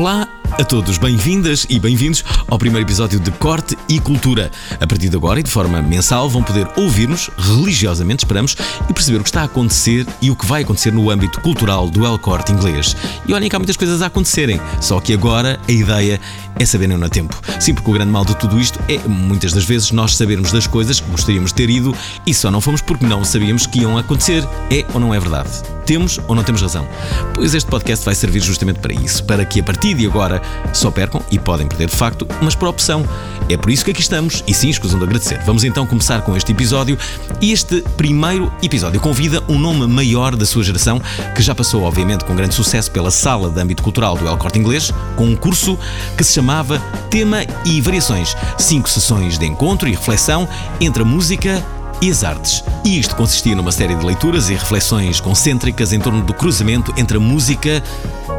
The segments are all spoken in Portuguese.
Olá a todos, bem-vindas e bem-vindos ao primeiro episódio de Corte e Cultura. A partir de agora e de forma mensal vão poder ouvir-nos, religiosamente esperamos, e perceber o que está a acontecer e o que vai acontecer no âmbito cultural do El Corte Inglês. E olhem que há muitas coisas a acontecerem, só que agora a ideia é saber não a tempo. Sim, porque o grande mal de tudo isto é, muitas das vezes, nós sabermos das coisas que gostaríamos de ter ido e só não fomos porque não sabíamos que iam acontecer. É ou não é verdade? Temos ou não temos razão? Pois este podcast vai servir justamente para isso, para que a partir de agora só percam e podem perder de facto, mas por opção. É por isso que aqui estamos e sim, escusam de agradecer. Vamos então começar com este episódio este primeiro episódio convida um nome maior da sua geração que já passou, obviamente, com grande sucesso pela sala de âmbito cultural do El Corte Inglês, com um curso que se chamava Tema e Variações. Cinco sessões de encontro e reflexão entre a música e as artes. E isto consistia numa série de leituras e reflexões concêntricas em torno do cruzamento entre a música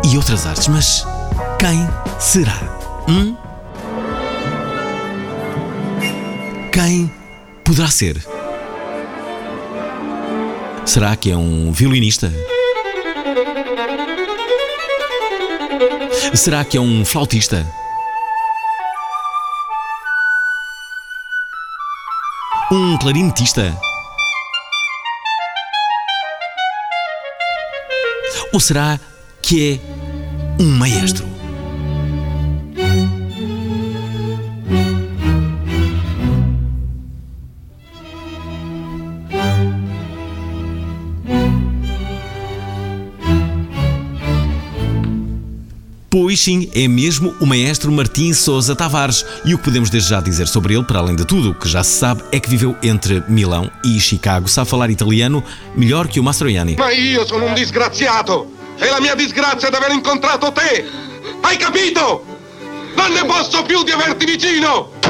e outras artes. Mas quem será? Hum? Quem poderá ser? Será que é um violinista? Será que é um flautista? Um clarinetista? Ou será que é um maestro? Pois sim, é mesmo o maestro Martim Sousa Tavares. E o que podemos desde já dizer sobre ele, para além de tudo o que já se sabe, é que viveu entre Milão e Chicago. Sabe falar italiano melhor que o Mastroianni. Ma io sono un disgraziato! E la mia disgrazia è di aver incontrato te! Hai capito? Non ne posso più di averti vicino!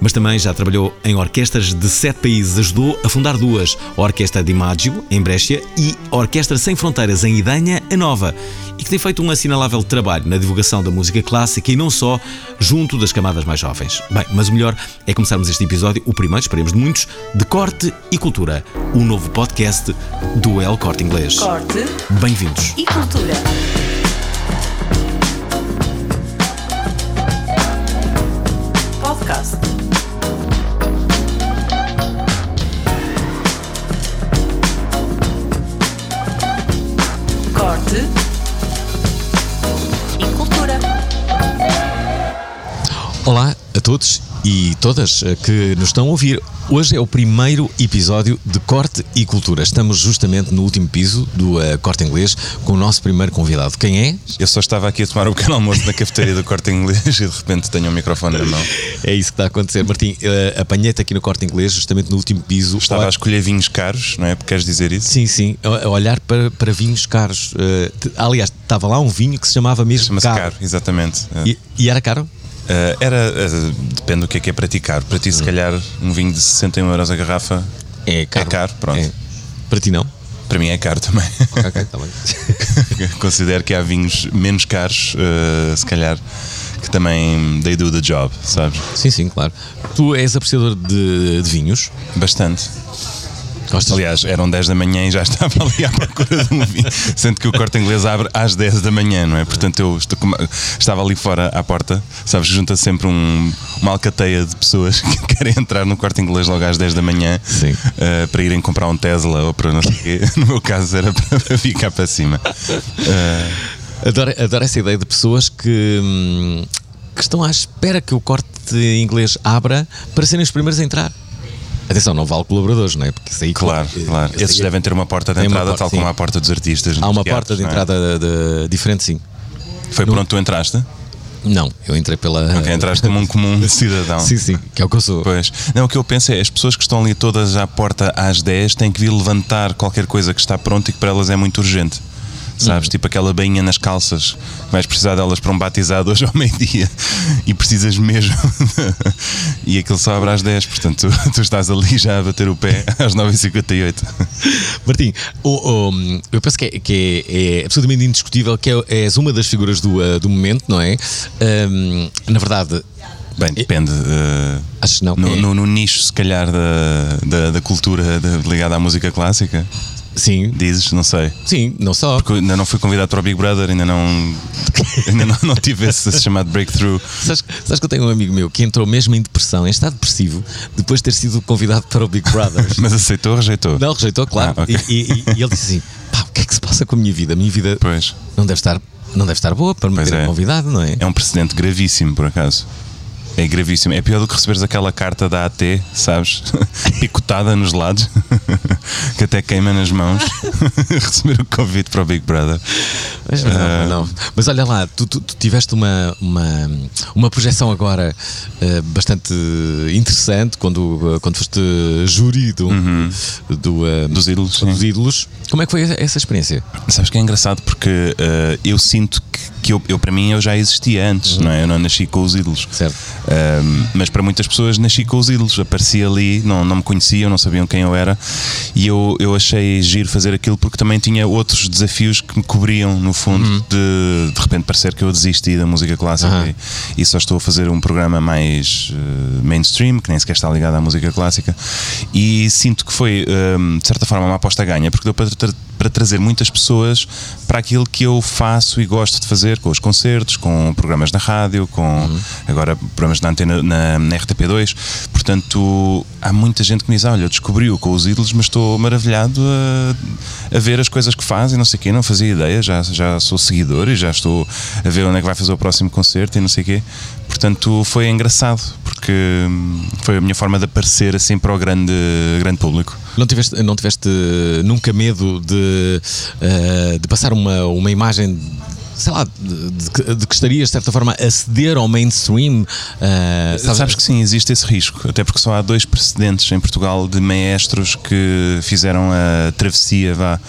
Mas também já trabalhou em orquestras de sete países. Ajudou a fundar duas: a Orquestra di Maggio, em Brescia, e a Orquestra Sem Fronteiras, em Idanha, a Nova. E que tem feito um assinalável trabalho na divulgação da música clássica e não só, junto das camadas mais jovens. Bem, mas o melhor é começarmos este episódio, o primeiro, esperemos de muitos, de Corte e Cultura, o novo podcast do El Corte Inglês. Corte Bem-vindos. e cultura. Olá a todos e todas eh, que nos estão a ouvir. Hoje é o primeiro episódio de Corte e Cultura. Estamos justamente no último piso do eh, Corte Inglês com o nosso primeiro convidado. Quem é? Eu só estava aqui a tomar um pequeno almoço na cafeteria do Corte Inglês e de repente tenho um microfone na mão. É isso que está a acontecer. Martim, eh, apanhei-te aqui no Corte Inglês, justamente no último piso. Estava Olha- a escolher vinhos caros, não é? Porque queres dizer isso? Sim, sim, a olhar para, para vinhos caros. Te- aliás, estava lá um vinho que se chamava mesmo Chama-se caro. caro, exatamente. E, e era caro? Eh, era, eh, depende do que é que é para ti caro. Para ti, se calhar, um vinho de 61 euros a garrafa É caro. É caro, pronto. É. Para ti não? Para mim é caro também. Ok, ok, está bem. Considero que há vinhos menos caros, eh, se calhar, que também they do the job, sabes? sim, sim, claro. Tu és apreciador de, de vinhos? Bastante. Gostas? Aliás, eram 10 da manhã e já estava ali à procura de um vinho. Sendo que o corte inglês abre às 10 da manhã, não é? Portanto, eu estava ali fora à porta, sabes? Junta sempre um- uma alcateia de pessoas que querem entrar no corte inglês logo às 10 da manhã eh, para irem comprar um Tesla ou para não sei o quê. No meu caso, era para ficar para cima. Eh, Adoro, adoro essa ideia de pessoas que, hum, que estão à espera que o corte inglês abra para serem os primeiros a entrar. Atenção, não vale colaboradores, não é? Porque isso aí, claro, eh, claro. isso Esses devem ter uma porta de entrada, porta, tal como sim. há a porta dos artistas. Há uma teatros, porta de é? entrada de- de- diferente, sim. Foi por onde tu entraste? Não, eu entrei pela. Ok, entraste como um comum cidadão. Sim, sim, que é o que eu sou. Pois. Não, o que eu penso é as pessoas que estão ali todas à porta às 10 têm que vir levantar qualquer coisa que está pronto e que para elas é muito urgente. Sabes? Tipo aquela bainha nas calças. Vais precisar delas para um batizado hoje ao meio-dia e precisas mesmo. e aquilo só abre às 10, portanto tu, tu estás ali já a bater o pé às 9h58. Martim, o- o- eu penso que, é, que é- é absolutamente indiscutível que é- és uma das figuras do, uh, do momento, não é? Hum, na verdade, Bem, depende. eh, acho que não. no, é- no- no nicho, se calhar, da, da, da cultura da- ligada à música clássica, Sim, dizes, não sei. sim, não só. Porque ainda não fui convidado para o Big Brother, ainda não. Ainda não, não tive esse chamado breakthrough. Sabes, sabes que eu tenho um amigo meu que entrou mesmo em depressão, em estado depressivo, depois de ter sido convidado para o Big Brother. Mas aceitou ou rejeitou? Não, rejeitou, claro. Ah, ok. e, e- e ele disse assim: pá, o que é que se passa com a minha vida? A minha vida Pois. não deve estar, não deve estar boa para me Pois ter é. convidado, não é? É um precedente gravíssimo, por acaso. É gravíssimo. É pior do que receberes aquela carta da AT, sabes? Picotada nos lados, que até queima nas mãos. Receber o convite para o Big Brother. Mas, não, Ah. não. Mas olha lá, tu, tu- tu tiveste uma, uma, uma projeção agora eh, bastante interessante quando, eh, quando foste júri do, do, eh, Uhum. Dos ídolos, dos ídolos. Como é que foi essa experiência? Sabes que é engraçado porque eu sinto que, que eu, eu, para mim, eu já existia antes, não é? Eu não nasci com os ídolos. Certo. Um, mas para muitas pessoas nasci com os ídolos, apareci ali, não, não me conheciam, não sabiam quem eu era e eu, eu achei giro fazer aquilo porque também tinha outros desafios que me cobriam, no fundo, de de repente parecer que eu desisti da música clássica Aham. e, e só estou a fazer um programa mais eh, mainstream, que nem sequer está ligado à música clássica. E sinto que foi, um, de certa forma, uma aposta ganha, porque deu para, para trazer muitas pessoas para aquilo que eu faço e gosto de fazer, com os concertos, com programas na rádio, com agora programas na antena na, na RTP2. Portanto, há muita gente que me diz: Olha, eu descobri-o com os ídolos, mas estou maravilhado a, a ver as coisas que faz e não sei o quê, não fazia ideia, já, já sou seguidor e já estou a ver onde é que vai fazer o próximo concerto e não sei o quê. Portanto, foi engraçado, porque hum, foi a minha forma de aparecer assim para o grande, grande público. Não tiveste, não tiveste eh, nunca medo de, eh, de passar uma, uma imagem, sei lá, de, de que- estarias de certa forma a ceder ao mainstream? eh, Sabes, que sim, existe esse risco, até porque só há dois precedentes em Portugal de maestros que fizeram a travessia, vá,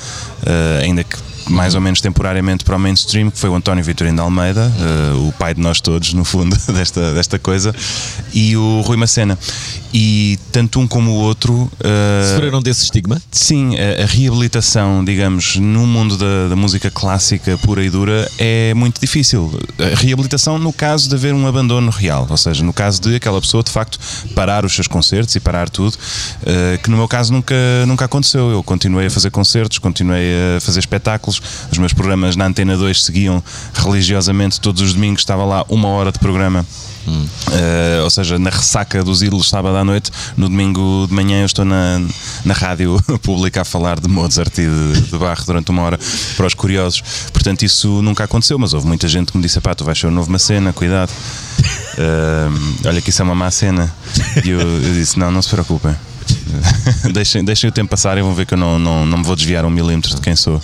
ainda que mais ou menos temporariamente para o mainstream, que foi o António Vitorino de Almeida, eh, o pai de nós todos, no fundo, desta, desta coisa, e o Rui Macena. E tanto um como o outro. eh, Sofreram desse estigma? Sim, a, a reabilitação, digamos, no mundo da, da música clássica pura e dura é muito difícil. A reabilitação no caso de haver um abandono real, ou seja, no caso de aquela pessoa de facto parar os seus concertos e parar tudo, eh, que no meu caso nunca, nunca aconteceu. Eu continuei a fazer concertos, continuei a fazer espetáculos, os meus programas na Antena 2 seguiam religiosamente todos os domingos, estava lá uma hora de programa. Uh, ou seja, na ressaca dos ídolos sábado à noite, no domingo de manhã eu estou na, na rádio pública a falar de Mozart e de, de Bach durante uma hora para os curiosos. Portanto, isso nunca aconteceu, mas houve muita gente que me disse: pá, tu vais ser o novo Macena, cuidado. Uh, olha que isso é uma má cena. E eu, eu disse: não, não se preocupem. deixem, deixem o tempo passar e vão ver que eu não, não, não me vou desviar um milímetro de quem sou.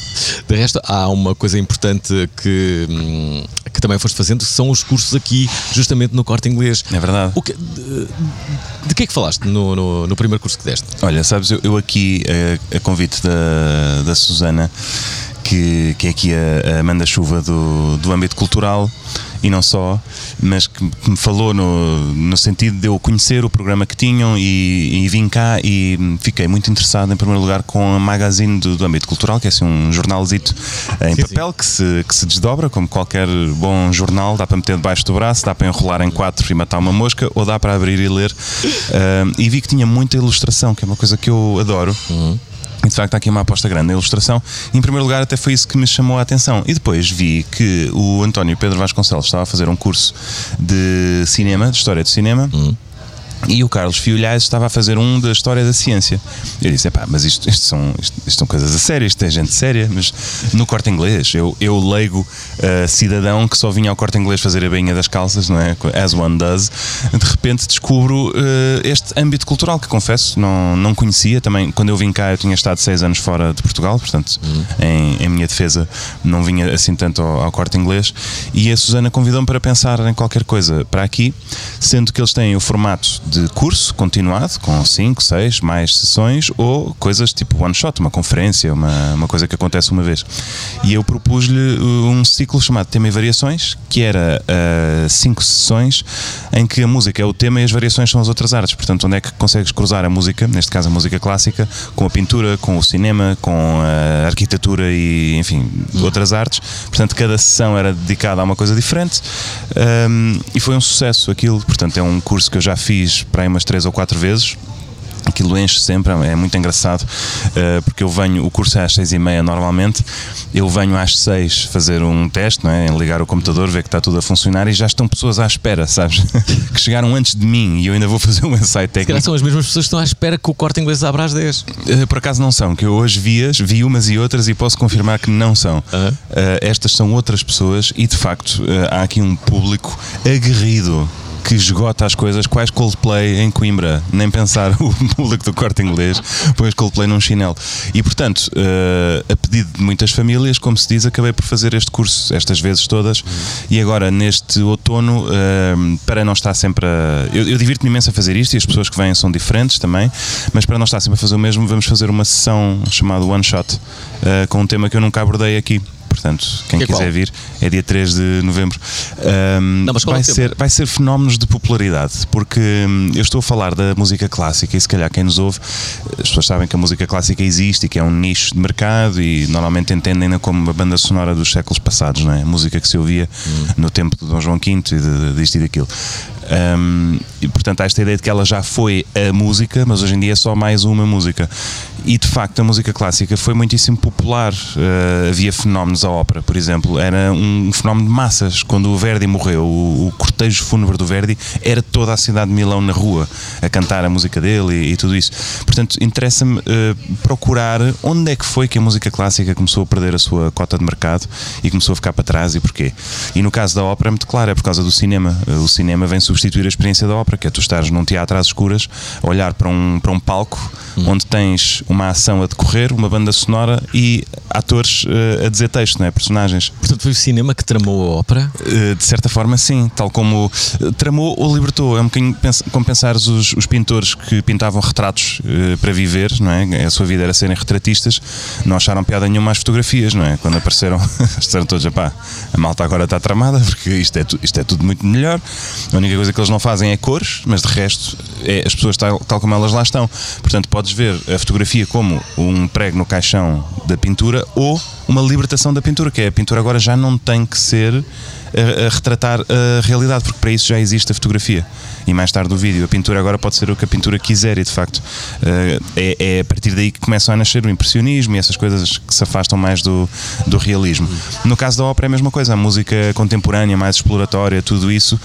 De resto, há uma coisa importante que, hum, que também foste fazendo, que são os cursos aqui, justamente no corte inglês. É verdade. O que- de, de que é que falaste no, no, no primeiro curso que deste? Olha, sabes, eu, eu aqui, a, a convite da, da Susana, que, que é aqui a, a manda-chuva do, do âmbito cultural e não só, mas que, que me falou no, no sentido de eu conhecer o programa que tinham e, e vim cá e fiquei muito interessado, em primeiro lugar, com a magazine do, do âmbito cultural, que é assim um jornalzito em Sim, papel que se, que se desdobra, como qualquer bom jornal, dá para meter debaixo do braço, dá para enrolar em quatro e matar uma mosca, ou dá para abrir e ler. Ah, e vi que tinha muita ilustração, que é uma coisa que eu adoro. E de facto há aqui uma aposta grande na ilustração. Em primeiro lugar, até foi isso que me chamou a atenção. E depois vi que o António Pedro Vasconcelos estava a fazer um curso de cinema, de história de cinema. E o Carlos Fiolhais estava a fazer um da história da ciência. Eu disse: pá, mas isto, isto, são, isto, isto são coisas a sério, isto é gente séria. Mas no corte inglês, eu, eu leigo uh, cidadão que só vinha ao corte inglês fazer a bainha das calças, não é? As one does. De repente descubro uh, este âmbito cultural que confesso não, não conhecia. Também, quando eu vim cá, eu tinha estado seis anos fora de Portugal, portanto, em, em minha defesa, não vinha assim tanto ao, ao corte inglês. E a Susana convidou-me para pensar em qualquer coisa para aqui, sendo que eles têm o formato de curso continuado, com 5, 6, mais sessões, ou coisas tipo one shot, uma conferência, uma, uma coisa que acontece uma vez. E eu propus-lhe uh, um ciclo chamado Tema e Variações, que era uh, cinco sessões em que a música é o tema e as variações são as outras artes. Portanto, onde é que consegues cruzar a música, neste caso a música clássica, com a pintura, com o cinema, com a arquitetura e, enfim, outras artes. Portanto, cada sessão era dedicada a uma coisa diferente um, e foi um sucesso aquilo. Portanto, é um curso que eu já fiz para aí umas três ou quatro vezes Aquilo enche sempre, é muito engraçado, uh, porque eu venho, o curso é às seis e meia normalmente, eu venho às seis fazer um teste, não é? ligar o computador, ver que está tudo a funcionar e já estão pessoas à espera, sabes? que chegaram antes de mim e eu ainda vou fazer um ensaio técnico. Se são as mesmas pessoas que estão à espera que o corte inglês abra às 10. Uh, eh, por acaso não são, que eu hoje vi-as, vi umas e outras e posso confirmar que não são. Uh, estas são outras pessoas e de facto há aqui um público aguerrido que esgota as coisas, quais Coldplay em Coimbra, nem pensar o público do corte inglês, põe Coldplay num chinelo. E portanto, uh, a pedido de muitas famílias, como se diz, acabei por fazer este curso estas vezes todas. E agora, neste outono, uh, para não estar sempre a. Eu, eu divirto-me imenso a fazer isto e as pessoas que vêm são diferentes também, mas para não estar sempre a fazer o mesmo, vamos fazer uma sessão chamada One Shot, uh, com um tema que eu nunca abordei aqui portanto, quem que é quiser qual? vir é dia 3 de novembro. Um, Não, vai, é ser, vai ser fenómenos de popularidade, porque hum, eu estou a falar da música clássica e se calhar quem nos ouve, as pessoas sabem que a música clássica existe e que é um nicho de mercado e normalmente entendem-na como uma banda sonora dos séculos passados, não é? A música que se ouvia hum. no tempo de Dom João V e de, disto e daquilo. Um, e portanto há esta ideia de que ela já foi a música, mas hoje em dia é só mais uma música. E de facto a música clássica foi muitíssimo popular. Uh, havia fenómenos à ópera, por exemplo, era um fenómeno de massas. Quando o Verdi morreu, o, o cortejo fúnebre do Verdi era toda a cidade de Milão na rua a cantar a música dele e, e tudo isso. Portanto, interessa-me uh, procurar onde é que foi que a música clássica começou a perder a sua cota de mercado e começou a ficar para trás e porquê. E no caso da ópera é muito claro, é por causa do cinema. Uh, o cinema vem substituir a experiência da ópera, que é tu estares num teatro às escuras, a olhar para um, para um palco hum. onde tens uma ação a decorrer, uma banda sonora e atores uh, a dizer texto, não é? personagens. Portanto, foi o cinema que tramou a ópera? Uh, de certa forma, sim. Tal como uh, tramou ou libertou. É um bocadinho como pensares os, os pintores que pintavam retratos para viver, não é? A sua vida era serem retratistas, não acharam piada nenhuma às fotografias, não é? Quando apareceram, disseram todos, pá, a malta agora está tramada porque isto é, isto é tudo muito melhor. A única coisa que eles não fazem é cores, mas de resto é as pessoas tal, tal como elas lá estão. Portanto, podes ver a fotografia como um prego no caixão da pintura ou uma libertação da pintura, que é a pintura agora já não tem que ser a, a, retratar a realidade, porque para isso já existe a fotografia e mais tarde o vídeo. A pintura agora pode ser o que a pintura quiser e de facto eh, é, é a partir daí que começam a nascer o impressionismo e essas coisas que se afastam mais do, do realismo. No caso da ópera é a mesma coisa, a música contemporânea, mais exploratória, tudo isso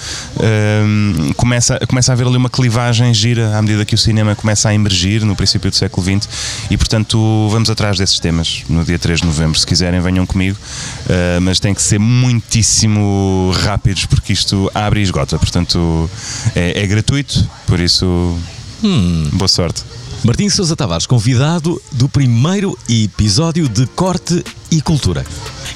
um, começa, começa a haver ali uma clivagem gira à medida que o cinema começa a emergir no princípio do século XX e portanto vamos atrás desses temas no dia 3 de novembro. Se quiserem, venham comigo, uh, mas tem que ser muitíssimo rápidos porque isto abre e esgota. Portanto, é, é gratuito, por isso, hum. boa sorte. Martim Sousa Tavares, convidado do primeiro episódio de Corte e Cultura.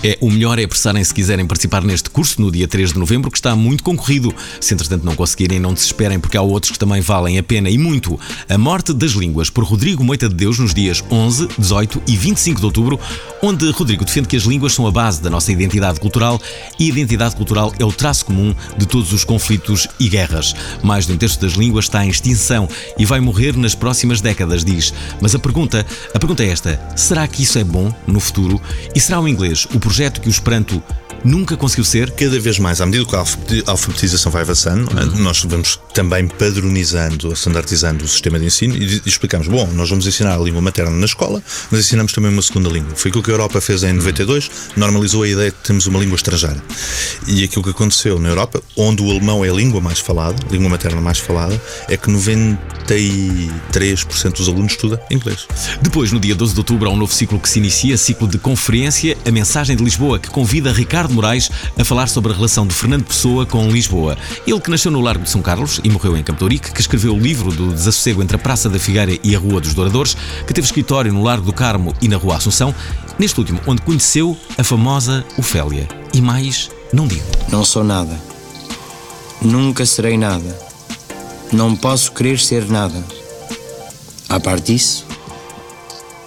É, o melhor é apressarem se quiserem participar neste curso no dia 3 de novembro, que está muito concorrido. Se entretanto não conseguirem, não desesperem, porque há outros que também valem a pena e muito. A Morte das Línguas, por Rodrigo Moita de Deus, nos dias 11, 18 e 25 de outubro, onde Rodrigo defende que as línguas são a base da nossa identidade cultural e a identidade cultural é o traço comum de todos os conflitos e guerras. Mais de um terço das línguas está em extinção e vai morrer nas próximas décadas, diz. Mas a pergunta, a pergunta é esta: será que isso é bom no futuro? E será o inglês o projeto que o Esperanto nunca conseguiu ser? Cada vez mais, à medida que a alfabetização vai avançando, é? uhum. nós vamos também padronizando, standardizando o sistema de ensino e, explicamos: bom, nós vamos ensinar a língua materna na escola, mas ensinamos também uma segunda língua. Foi aquilo que a Europa fez em 92, normalizou a ideia de que temos uma língua estrangeira. E aquilo que aconteceu na Europa, onde o alemão é a língua mais falada, a língua materna mais falada, é que 93% dos alunos estuda inglês. Depois, no dia 12 de outubro, há um novo ciclo que se inicia, ciclo de conferência, a mensagem de Lisboa, que convida Ricardo Ricardo Moraes a falar sobre a relação de Fernando Pessoa com Lisboa. Ele que nasceu no Largo de São Carlos e morreu em Campo que escreveu o livro do desassossego entre a Praça da Figueira e a Rua dos Douradores, que teve escritório no Largo do Carmo e na Rua Assunção, neste último, onde conheceu a famosa Ofélia. E mais, não digo. Não sou nada. Nunca serei nada. Não posso querer ser nada. A parte disso,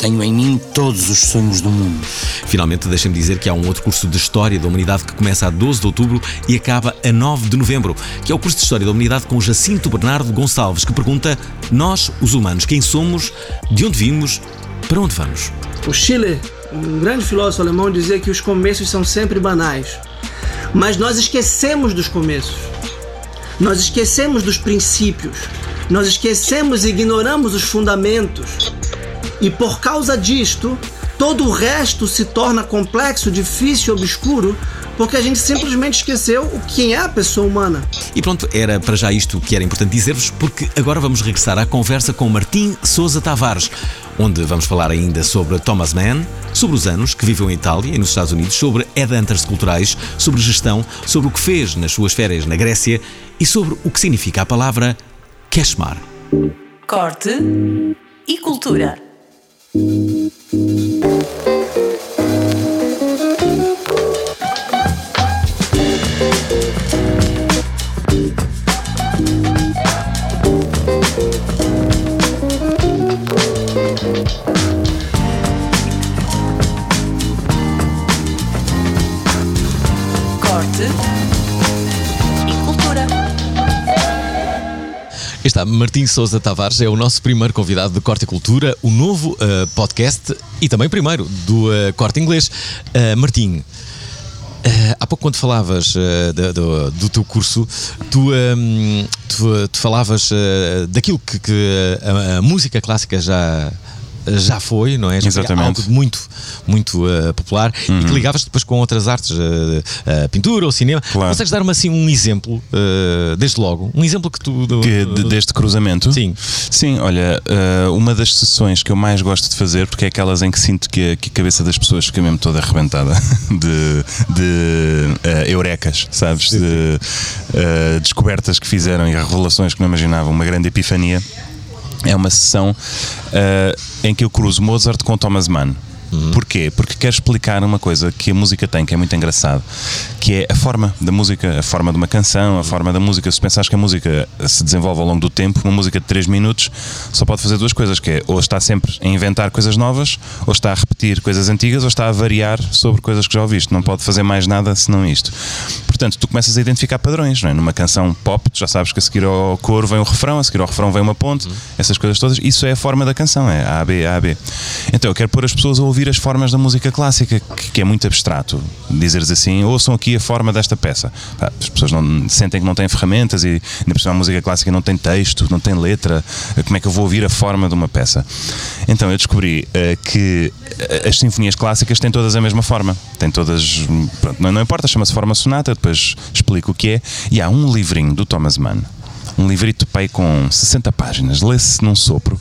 tenho em mim todos os sonhos do mundo. Finalmente, deixem-me dizer que há um outro curso de História da Humanidade que começa a 12 de outubro e acaba a 9 de novembro, que é o curso de História da Humanidade com Jacinto Bernardo Gonçalves, que pergunta: Nós, os humanos, quem somos, de onde vimos, para onde vamos? O Schiller, um grande filósofo alemão, dizia que os começos são sempre banais. Mas nós esquecemos dos começos. Nós esquecemos dos princípios. Nós esquecemos e ignoramos os fundamentos. E por causa disto, todo o resto se torna complexo, difícil, obscuro, porque a gente simplesmente esqueceu o quem é a pessoa humana. E pronto, era para já isto que era importante dizer-vos, porque agora vamos regressar à conversa com Martim Souza Tavares, onde vamos falar ainda sobre Thomas Mann, sobre os anos que viveu em Itália e nos Estados Unidos, sobre headhunters culturais, sobre gestão, sobre o que fez nas suas férias na Grécia e sobre o que significa a palavra Keshmar. Corte e cultura. Thank you. Martim Souza Tavares, é o nosso primeiro convidado de Corte e Cultura, o novo eh, podcast e também primeiro do eh, Corte Inglês. Eh, Martim, há pouco quando falavas da- do, do teu curso, tu, ehm, tu, tu falavas daquilo que, que a, a música clássica já já foi, não é? Já Exatamente. algo muito, muito eh, popular e que ligavas depois com outras artes, eh, eh, pintura ou cinema. Claro. Consegues dar-me assim um exemplo, desde logo, um exemplo que tu. Que, de- deste cruzamento? Sim. Sim, olha, uma das sessões que eu mais gosto de fazer, porque é aquelas em que sinto que a, que a cabeça das pessoas fica mesmo toda arrebentada de, de eurecas, sabes? De eh, descobertas que fizeram e revelações que não imaginavam, uma grande epifania. É uma sessão eh, em que eu cruzo Mozart com Thomas Mann. Porquê? Porque quero explicar uma coisa que a música tem, que é muito engraçado, que é a forma da música, a forma de uma canção, a forma da música. Se pensares que a música se desenvolve ao longo do tempo, uma música de 3 minutos só pode fazer duas coisas, que é ou está sempre a inventar coisas novas, ou está a repetir coisas antigas, ou está a variar sobre coisas que já ouviste. Não pode fazer mais nada senão isto. Portanto, tu começas a identificar padrões, não é? Numa canção pop, tu já sabes que a seguir ao coro vem o refrão, a seguir ao refrão vem uma ponte, essas coisas todas. Isso é a forma da canção, é A, B, A, B. Então eu quero pôr as pessoas a ouvir as formas da música clássica, que, que é muito abstrato. Dizeres assim, ouçam aqui a forma desta peça. As pessoas não, sentem que não têm ferramentas e por cima a música clássica não tem texto, não tem letra. Como é que eu vou ouvir a forma de uma peça? Então eu descobri eh, que eh, as sinfonias clássicas têm todas a mesma forma. Têm todas. Pronto, não, não importa, chama-se forma sonata, depois explico o que é. E há um livrinho do Thomas Mann, um livrito pai com 60 páginas, lê-se num sopro,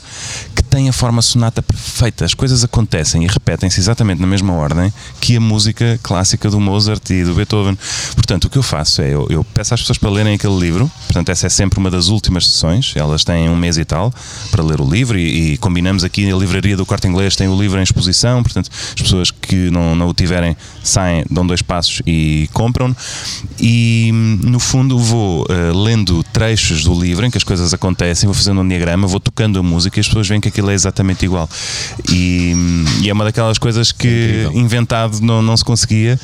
que tem a forma sonata perfeita. As coisas acontecem e repetem-se exatamente na mesma ordem que a música clássica do Mozart e do Beethoven. Portanto, o que eu faço é, eu, eu peço às pessoas para lerem aquele livro, portanto, essa é sempre uma das últimas sessões, elas têm um mês e tal para ler o livro e, e combinamos aqui a livraria do Corte Inglês tem o livro em exposição, portanto, as pessoas que não, não o tiverem saem, dão dois passos e compram e no fundo vou eh, lendo trechos do livro em que as coisas acontecem, vou fazendo um diagrama, vou tocando a música e as pessoas veem que aquilo é exatamente igual. E, e é uma daquelas coisas que inventado não, não se conseguia.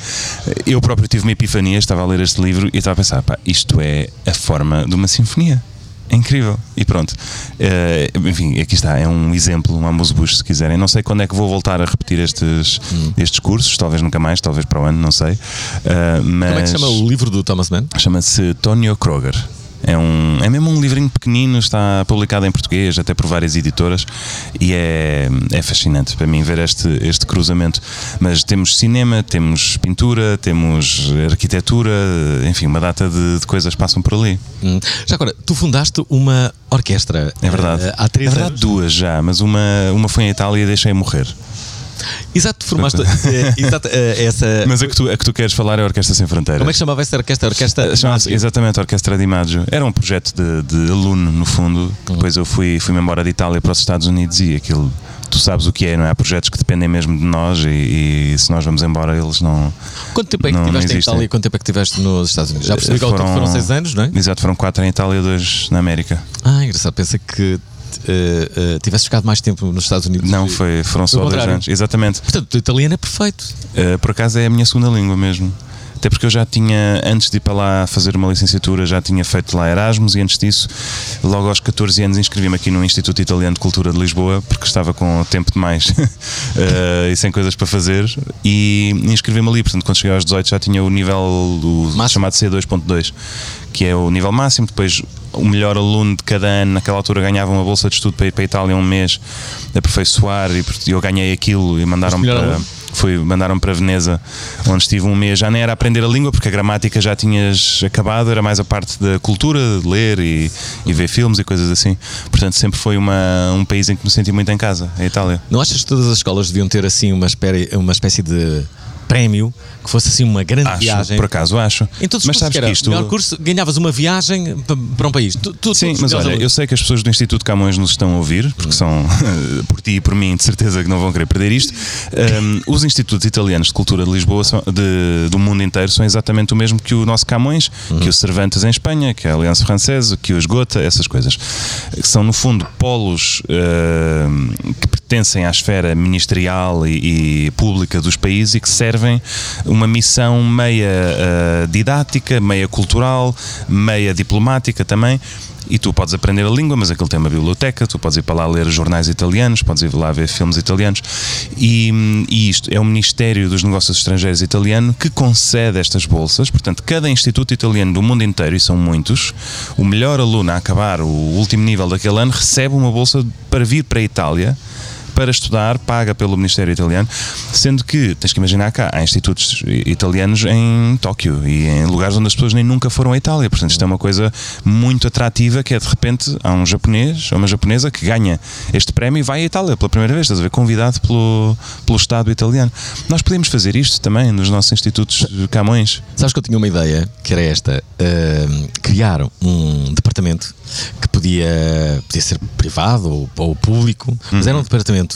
Eu próprio tive uma epifania, estava a ler este livro e estava a pensar, pá, isto é a forma de uma sinfonia. É incrível. E pronto. Eh, enfim, aqui está. É um exemplo, um amuse-bouche, se quiserem. Não sei quando é que vou voltar a repetir estes, estes cursos. Talvez nunca mais, talvez para o ano, não sei. Eh, mas Como é que se chama o livro do Thomas Mann? Chama-se Tonio Kroger. É, um, é mesmo um livrinho pequenino, está publicado em português, até por várias editoras, e é, é fascinante para mim ver este, este cruzamento. Mas temos cinema, temos pintura, temos arquitetura, enfim, uma data de, de coisas passam por ali. Hum. Já agora, tu fundaste uma orquestra. É verdade. eh, há três é verdade, anos. duas já, mas uma, uma foi em Itália e deixei morrer. Exato, formaste eh, exato, eh, essa. Mas a que, tu, a que tu queres falar é a Orquestra Sem Fronteiras. Como é que chamava essa orquestra? Orquestra. Chama-se exatamente a Orquestra de Imaggio. Era um projeto de, de aluno, no fundo, que depois eu fui, fui-me embora de Itália para os Estados Unidos e aquilo, tu sabes o que é, não é? Há projetos que dependem mesmo de nós e, e se nós vamos embora, eles não. Quanto tempo é que não- não tiveste em. Itália e quanto tempo é que tiveste nos Estados Unidos? Já percebi que todo foram seis anos, não é? Exato, foram quatro em Itália e dois na América. Ah, engraçado. Pensa que eh, eh, tivesse ficado mais tempo nos Estados Unidos. Não, foi, foram só dois anos. Exatamente. Portanto, o italiano é perfeito. Uh, por acaso é a minha segunda língua mesmo. Até porque eu já tinha, antes de ir para lá fazer uma licenciatura, já tinha feito lá Erasmus e antes disso, logo aos 14 anos, inscrevi-me aqui no Instituto Italiano de Cultura de Lisboa, porque estava com tempo demais eh, e sem coisas para fazer, e inscrevi-me ali. Portanto, quando cheguei aos 18 já tinha o nível o Máximo. chamado C2.2, que é o nível máximo. Depois, o melhor aluno de cada ano, naquela altura, ganhava uma bolsa de estudo para ir para a Itália um mês, aperfeiçoar, e eu ganhei aquilo e mandaram-me para. aluno? Fui, mandaram-me para Veneza, onde estive um mês. Já nem era aprender a língua, porque a gramática já tinhas acabado, era mais a parte da cultura, de ler e, e ver filmes e coisas assim. Portanto, sempre foi uma, um país em que me senti muito em casa, a Itália. Não achas que todas as escolas deviam ter assim uma, espécie, uma espécie de prémio que fosse assim uma grande Acho, viagem? por acaso acho. Em todos os Mas sabes que que, isto. melhor curso, ganhavas uma viagem pa- para um país. Tu, tu, Sim, os mas olha, eu sei que as pessoas do Instituto Camões nos estão a ouvir, porque são por ti e por mim, de certeza que não vão querer perder isto. Um, os institutos italianos de cultura de Lisboa, são, de- do mundo inteiro, são exatamente o mesmo que o nosso Camões, que o Cervantes em Espanha, que a Aliança Francesa, que o Esgota, essas coisas. São, no fundo, polos um, que pertencem à esfera ministerial e, e pública dos países e que servem uma missão meia uh, didática, meia cultural, meia diplomática também. E tu podes aprender a língua, mas aquilo tem uma biblioteca, tu podes ir para lá ler jornais italianos, podes ir lá ver filmes italianos. E, e isto é o Ministério dos Negócios Estrangeiros italiano que concede estas bolsas. Portanto, cada instituto italiano do mundo inteiro, e são muitos, o melhor aluno a acabar o último nível daquele ano recebe uma bolsa para vir para a Itália para estudar, paga pelo Ministério Italiano, sendo que tens que imaginar cá, há institutos italianos em Tóquio e em lugares onde as pessoas nem nunca foram à Itália. Portanto, isto é uma coisa muito atrativa que é de repente há um japonês ou uma japonesa que ganha este prémio e vai à Itália pela primeira vez, estás a ver, convidado pelo, pelo Estado italiano. Nós podíamos fazer isto também nos nossos institutos de Camões. Sabes que eu tinha uma ideia que era esta: ahm, criar um departamento que podia, podia ser privado ou, ou público, mas era um departamento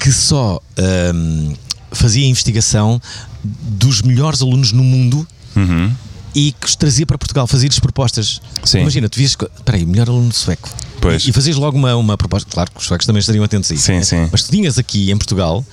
que só ahm, fazia investigação dos melhores alunos no mundo. E que os trazia para Portugal, fazia-lhes propostas. Sim. Imagina, tu vias, espera aí, melhor aluno sueco. Pois. E, fazias logo uma, uma proposta. Claro que os suecos também estariam atentos a isso. Sim, né? sim. Mas tu tinhas aqui em Portugal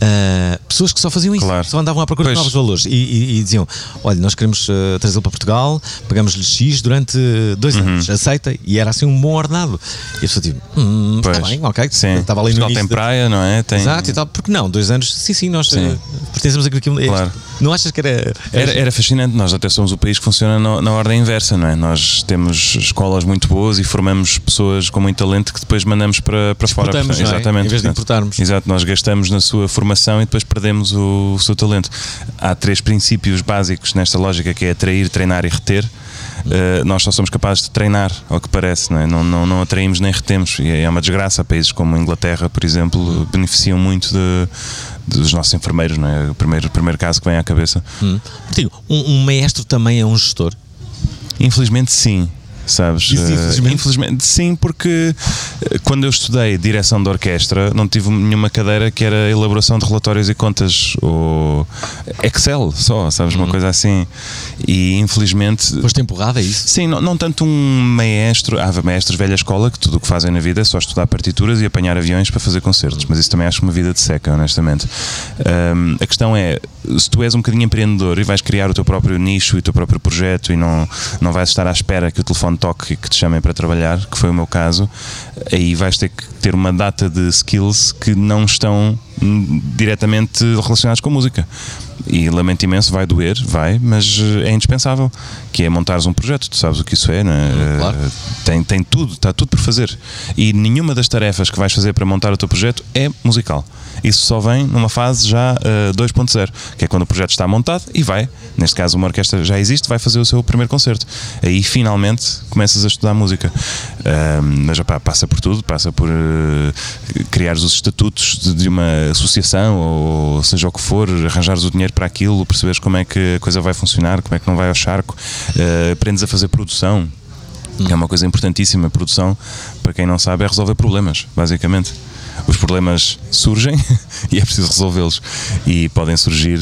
ah, pessoas que só faziam isso, Claro. só andavam à procura de Pois. novos valores e, e- e diziam: Olha, nós queremos ah, trazê-lo para Portugal, pagamos-lhe X durante dois Uhum. anos, aceita, e era assim um bom ordenado. E a pessoa tipo: hum, Está bem, ok. Sim. Estava ali no Portugal início tem da- praia, não é? Tem... Exato e tal, porque não? Dois anos, sim, sim, nós Sim. ah, pertencemos a aquilo. Claro. Não achas que era. Era, era fascinante, nós até somos o país que funciona na, na ordem inversa, não é? Nós temos escolas muito boas e formamos pessoas com muito talento que depois mandamos para, para fora. Portanto, é? Exatamente. Em vez de importarmos. Exato, nós gastamos na sua formação e depois perdemos o, o seu talento. Há três princípios básicos nesta lógica que é atrair, treinar e reter. Uh, nós só somos capazes de treinar, ao que parece, não, é? não, não, não atraímos nem retemos. E é uma desgraça. Países como a Inglaterra, por exemplo, beneficiam muito de, dos nossos enfermeiros, não é? O primeiro, primeiro caso que vem à cabeça. Hum. Digo, um, um maestro também é um gestor. Infelizmente sim. Sabes? Eh, infelizmente? infelizmente sim, porque eh, quando eu estudei direção de orquestra não tive nenhuma cadeira que era elaboração de relatórios e contas ou Excel só, sabes? Uhum. Uma coisa assim. E infelizmente. Foste empurrado, é isso? Sim, não, não tanto um maestro. Há maestros velha escola que tudo o que fazem na vida é só estudar partituras e apanhar aviões para fazer concertos, mas isso também acho uma vida de seca, honestamente. Ahm, a questão é: se tu és um bocadinho empreendedor e vais criar o teu próprio nicho e o teu próprio projeto e não, não vais estar à espera que o telefone toque e que te chamem para trabalhar, que foi o meu caso, aí vais ter que ter uma data de skills que não estão hum, diretamente relacionados com música. E lamento imenso, vai doer, vai, mas eh, é indispensável. Que é montares um projeto, tu sabes o que isso é, não é? claro. Eh, Tem, tem tudo, está tudo por fazer. E nenhuma das tarefas que vais fazer para montar o teu projeto é musical. Isso só vem numa fase já eh, 2.0, que é quando o projeto está montado e vai. Neste caso, uma orquestra já existe, vai fazer o seu primeiro concerto. Aí finalmente começas a estudar música. Ahm, mas opá, passa por tudo, passa por eh, criares os estatutos de, de uma associação, ou seja o que for, arranjares o dinheiro para aquilo, perceberes como é que a coisa vai funcionar, como é que não vai ao charco, eh, aprendes a fazer produção. É uma coisa importantíssima. Produção, para quem não sabe, é resolver problemas, basicamente. Os problemas surgem e é preciso resolvê-los. E podem surgir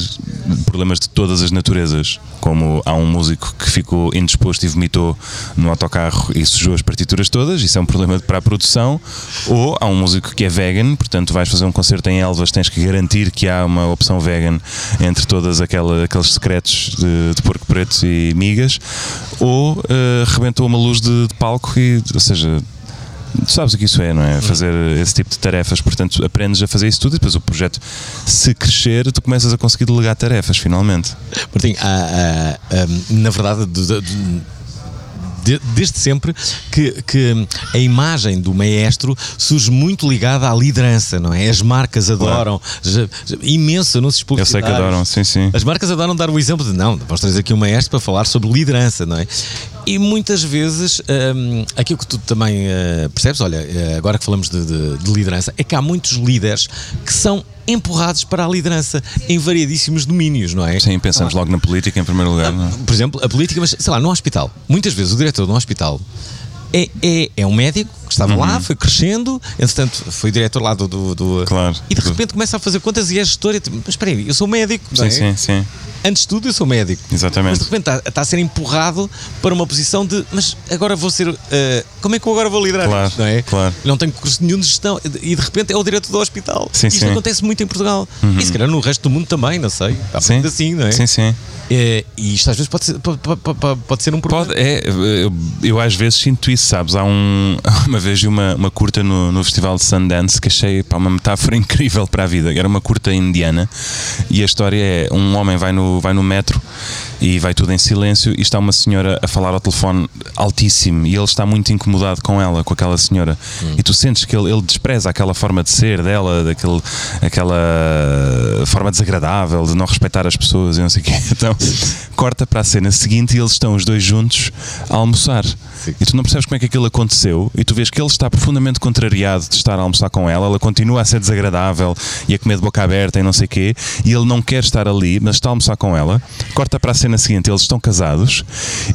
problemas de todas as naturezas, como há um músico que ficou indisposto e vomitou no autocarro e sujou as partituras todas, isso é um problema para a produção, ou há um músico que é vegan, portanto vais fazer um concerto em Elvas, tens que garantir que há uma opção vegan entre todas aquela, aqueles secretos de, de porco preto e migas, ou eh, rebentou uma luz de, de palco e, ou seja, sabes o que isso é, não é? Fazer esse tipo de tarefas, portanto, aprendes a fazer isso tudo e depois o projeto, se crescer, tu começas a conseguir delegar tarefas, finalmente. Martim, há, há, na verdade, de- de- de- de- desde sempre que, que a imagem do maestro surge muito ligada à liderança, não é? As marcas adoram, já- já- imenso anúncios Eu sei que publicitários. adoram, sim, sim. As marcas adoram dar o exemplo de não, vamos trazer aqui um maestro para falar sobre liderança, não é? E muitas vezes hum, aquilo que tu também eh, percebes, olha, eh, agora que falamos de, de- de liderança, é que há muitos líderes que são empurrados para a liderança em variedíssimos domínios, não é? Sim, pensamos logo na política em primeiro lugar. é? Por exemplo, a política, mas sei lá, no hospital. Muitas vezes o diretor de um hospital é, é, é um médico que estava Uhum. lá, foi crescendo, entretanto foi diretor lá do. do, do- Claro. E de repente começa a fazer contas e é gestor. e tipo, Mas espera aí, eu sou médico. Sim, é? sim, sim. Antes de tudo, eu sou médico. Exatamente. Mas de repente está, está a ser empurrado para uma posição de. Mas agora vou ser. eh, como é que eu agora vou liderar Claro, isto, não é? claro. Não tenho curso nenhum de gestão e de repente é o diretor do hospital. Sim, Isto sim. Uhum. acontece muito em Portugal. E se calhar no resto do mundo também, não sei. Está Sim, assim, não é? sim, sim. É, e isto às vezes pode ser, pode- pode- pode ser um problema. Pode, é, eu, eu às vezes sinto isso, sabes? Há um, uma vez vi uma, uma curta no, no Festival de Sundance que achei pá, uma metáfora incrível para a vida. Era uma curta indiana e a história é: um homem vai no, vai no metro e vai tudo em silêncio e está uma senhora a falar ao telefone altíssimo e ele está muito incomodado com ela, com aquela senhora. E tu sentes que ele, ele despreza aquela forma de ser dela, daquele, aquela forma desagradável de não respeitar as pessoas e não sei o quê. Então corta para a cena seguinte e eles estão os dois juntos a almoçar. E tu não percebes como é que aquilo aconteceu e tu vês que ele está profundamente contrariado de estar a almoçar com ela, ela continua a ser desagradável e a comer de boca aberta e não sei o quê, e ele não quer estar ali, mas está a almoçar com ela. Corta para a cena seguinte, eles estão casados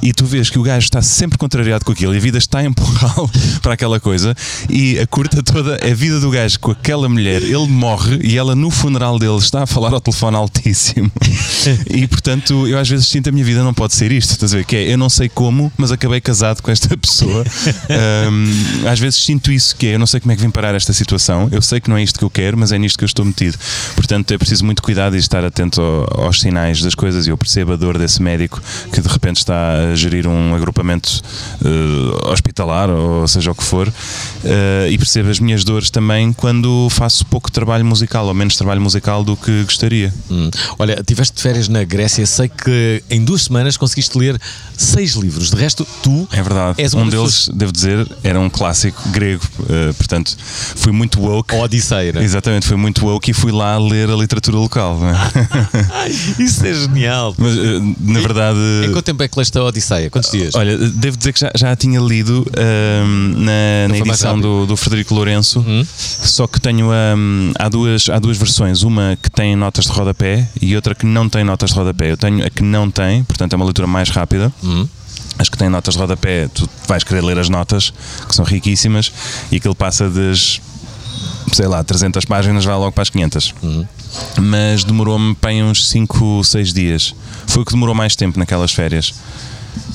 e tu vês que o gajo está sempre contrariado com aquilo e a vida está a empurrá-lo para aquela coisa e a curta toda é a vida do gajo com aquela mulher, ele morre e ela no funeral dele está a falar ao telefone altíssimo. E portanto, eu às vezes sinto a minha vida não pode ser isto, estás a ver? Que é, eu não sei como, mas acabei casado com esta pessoa. Ahm, às vezes sinto isso, que é, eu não sei como é que vim parar esta situação, eu sei que não é isto que eu quero, mas é nisto que eu estou metido. Portanto, é preciso muito cuidado e estar atento ao- aos sinais das coisas e eu percebo a dor desse médico que de repente está a gerir um agrupamento eh, hospitalar, ou seja o que for, eh, e percebo as minhas dores também quando faço pouco trabalho musical, ou menos trabalho musical do que gostaria. Hum. Olha, tiveste férias na Grécia, sei que em duas semanas conseguiste ler seis livros. De resto, tu É verdade. és um deles, devo dizer, era um clássico grego. eh, portanto, fui muito woke. pessoas- a Odisseia. não é? Exatamente, fui muito woke e fui lá ler a literatura local. não é? Isso é genial. Mas, na verdade. Em quanto tempo é que leste a Odisseia? Quantos dias? Olha, devo dizer que já, já a tinha lido ahm, na, na edição. Uhum. do, do Frederico Lourenço, só que tenho ahm, há, duas, há duas versões, uma que tem notas de rodapé e outra que não tem notas de rodapé. Eu tenho a que não tem, portanto é uma leitura mais rápida. Uhum. As que têm notas de rodapé, tu vais querer ler as notas, que são riquíssimas, e aquilo passa das, sei lá, 300 páginas, vai logo para as 500. Uhum. Mas demorou-me bem uns 5, 6 dias. Foi o que demorou mais tempo naquelas férias.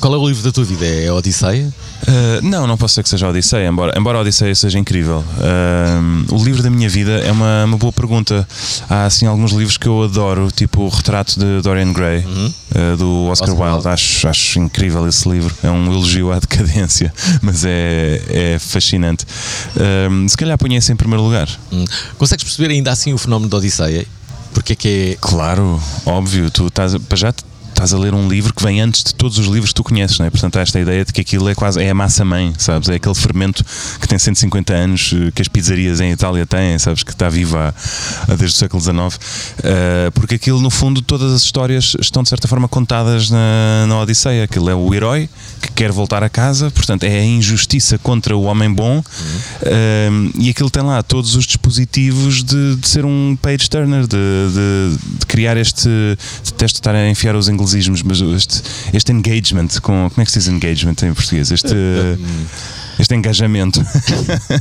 Qual é o livro da tua vida? É a Odisseia? Uh, não, não posso dizer que seja a Odisseia, embora, embora a Odisseia seja incrível. Uh, o livro da minha vida é uma, uma boa pergunta. Há assim alguns livros que eu adoro, tipo o retrato de Dorian Gray, uh, do Oscar, Oscar Wilde. Acho, acho incrível esse livro. É um elogio à decadência, mas é, é fascinante. Uh, se calhar ponha esse em primeiro lugar. Hum. Consegues perceber ainda assim o fenómeno da Odisseia? Porque é que é. Claro, óbvio, tu estás, para já estás a ler um livro que vem antes de todos os livros conheces, não é? Portanto, há esta ideia de que aquilo é quase é a massa-mãe, sabes? É aquele fermento que tem 150 anos, eh, que as pizzarias em Itália têm, sabes? Que está há desde o século XIX. Eh, porque aquilo, no fundo, todas as histórias estão de certa forma contadas na, na Odisseia. Aquilo é o herói que quer voltar a casa, portanto, é a injustiça contra o homem bom. Eh, e aquilo tem lá todos os dispositivos de, de ser um page turner, de, de- de criar este. Detesto estar a enfiar os inglesismos, mas este, este engagement com. Como é que se diz engagement em português? Este. este engajamento.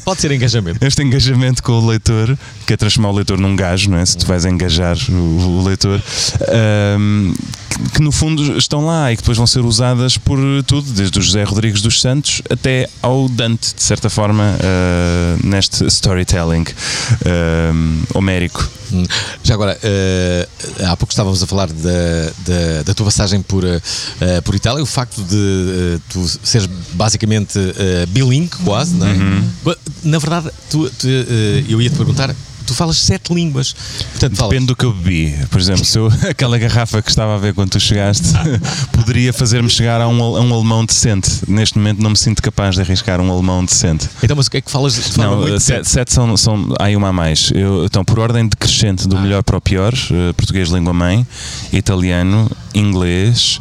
Pode ser engajamento. este engajamento com o leitor, que é transformar o leitor num gajo, não é? Se tu vais engajar o, o leitor, ahm, que, que no fundo estão lá e que depois vão ser usadas por tudo, desde o José Rodrigues dos Santos até ao Dante, de certa forma, ah, neste storytelling ahm, homérico. Hum. Já agora, eh, há pouco estávamos a falar da, da, da tua passagem por, eh, por Itália, o facto de eh, tu seres basicamente bilingue, quase, não é? Uhum. Na verdade, tu, tu, eu ia te perguntar, tu falas sete línguas. Portanto, falas- Depende do que eu bebi. Por exemplo, se eu, aquela garrafa que estava a ver quando tu chegaste poderia fazer-me chegar a um, a um alemão decente. Neste momento não me sinto capaz de arriscar um alemão decente. Então, mas o que é que falas de Não, muito eh, sete, sete são, são. Há aí uma a mais. Eu, então, por ordem decrescente, do melhor para o pior: eh, português, língua mãe, italiano, inglês,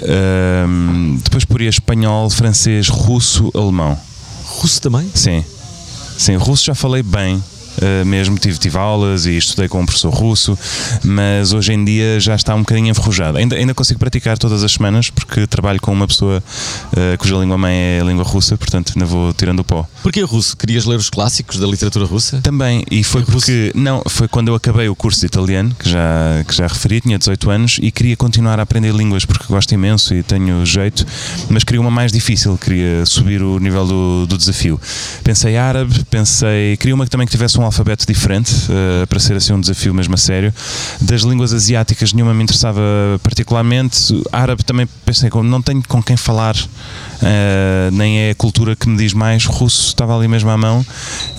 ehm, depois poria espanhol, francês, russo, alemão. russo também? Sim. Sim, russo já falei bem. Uh, mesmo tive, tive aulas e estudei com um professor russo, mas hoje em dia já está um bocadinho enferrujado. Ainda, ainda consigo praticar todas as semanas porque trabalho com uma pessoa uh, cuja língua mãe é a língua russa, portanto ainda vou tirando o pó. Porquê russo? Querias ler os clássicos da literatura russa? Também, e foi porque não, foi quando eu acabei o curso de italiano, que já, que já referi, tinha 18 anos e queria continuar a aprender línguas porque gosto imenso e tenho jeito, mas queria uma mais difícil, queria subir o nível do, do desafio. Pensei árabe, pensei, queria uma que também que tivesse um alfabeto diferente, eh, para ser assim um desafio mesmo a sério. Das línguas asiáticas nenhuma me interessava particularmente, árabe também pensei, não tenho com quem falar, eh, nem é a cultura que me diz mais, russo estava ali mesmo à mão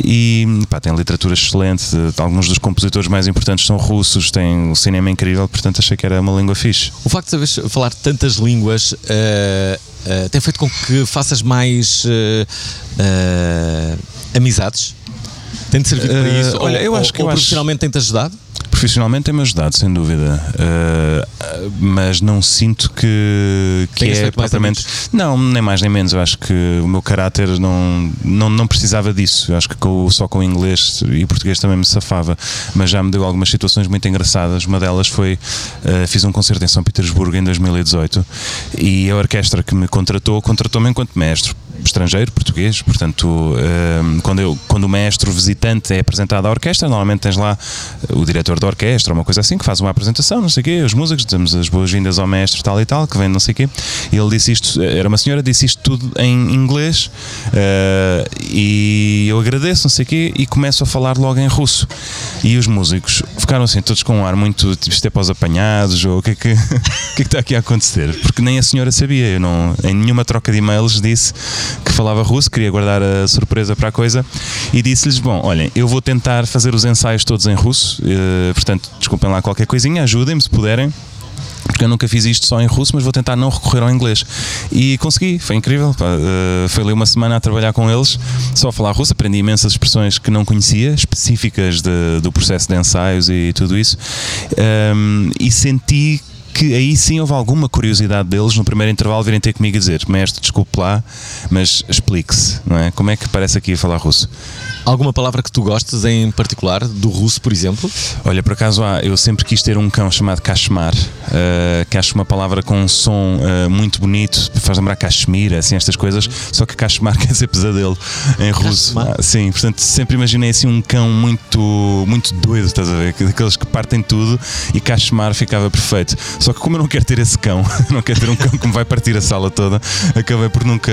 e pá, tem literatura excelente, alguns dos compositores mais importantes são russos, tem o cinema incrível, portanto achei que era uma língua fixe. O facto de saberes falar tantas línguas eh, eh, tem feito com que faças mais eh, eh, amizades? Tem-te servido para Eh, isso? olha, ou, eu acho ou- que eu ou acho- profissionalmente tem-te ajudado? Profissionalmente tem-me ajudado, sem dúvida, Eh, mas não sinto que, que é propriamente. Não, nem mais nem menos. Eu acho que o meu caráter não, não, não precisava disso. Eu acho que com- só com o inglês e português também me safava, mas já me deu algumas situações muito engraçadas. Uma delas foi: eh, fiz um concerto em São Petersburgo em 2018 e a orquestra que me contratou, contratou-me enquanto mestre estrangeiro, português, portanto, ehm, quando, eu, quando o mestre visitante é apresentado à orquestra, normalmente tens lá o diretor da orquestra, uma coisa assim, que faz uma apresentação, não sei o quê, os músicos, damos as boas-vindas ao mestre, tal e tal, que vem não sei o quê, e ele disse isto, era uma senhora, disse isto tudo em inglês, eh, e eu agradeço, não sei o quê, e começo a falar logo em russo. E os músicos ficaram assim, todos com um ar muito, tipo, isto é para os apanhados, ou o que é que, o que é que está aqui a acontecer? Porque nem a senhora sabia, eu não, em nenhuma troca de e-mails disse que falava russo, queria guardar a surpresa para a coisa, e disse-lhes: Bom, olhem, eu vou tentar fazer os ensaios todos em russo, eh, portanto, desculpem lá qualquer coisinha, ajudem-me se puderem. Porque eu nunca fiz isto só em russo, mas vou tentar não recorrer ao inglês. E consegui, foi incrível. Eh, foi ali uma semana a trabalhar com eles, só a falar russo. Aprendi imensas expressões que não conhecia, específicas de- do processo de ensaios e tudo isso. Ehm, e senti que aí sim houve alguma curiosidade deles no primeiro intervalo virem ter comigo e dizer: Mestre, desculpe lá, mas explique-se, não é? Como é que parece aqui a falar russo? Alguma palavra que tu gostes em particular, do russo, por exemplo? Olha, por acaso há, eu sempre quis ter um cão chamado Kashmar, uh, que acho uma palavra com um som uh, muito bonito, faz lembrar Kashmir, assim, estas coisas, só que Kashmar quer dizer pesadelo em russo. Ah, sim, portanto sempre imaginei assim um cão muito, muito doido, estás a ver? Daqueles que partem tudo e Kashmar ficava perfeito. Só que como eu não quero ter esse cão, não quero ter um cão que me vai partir a sala toda, acabei por nunca,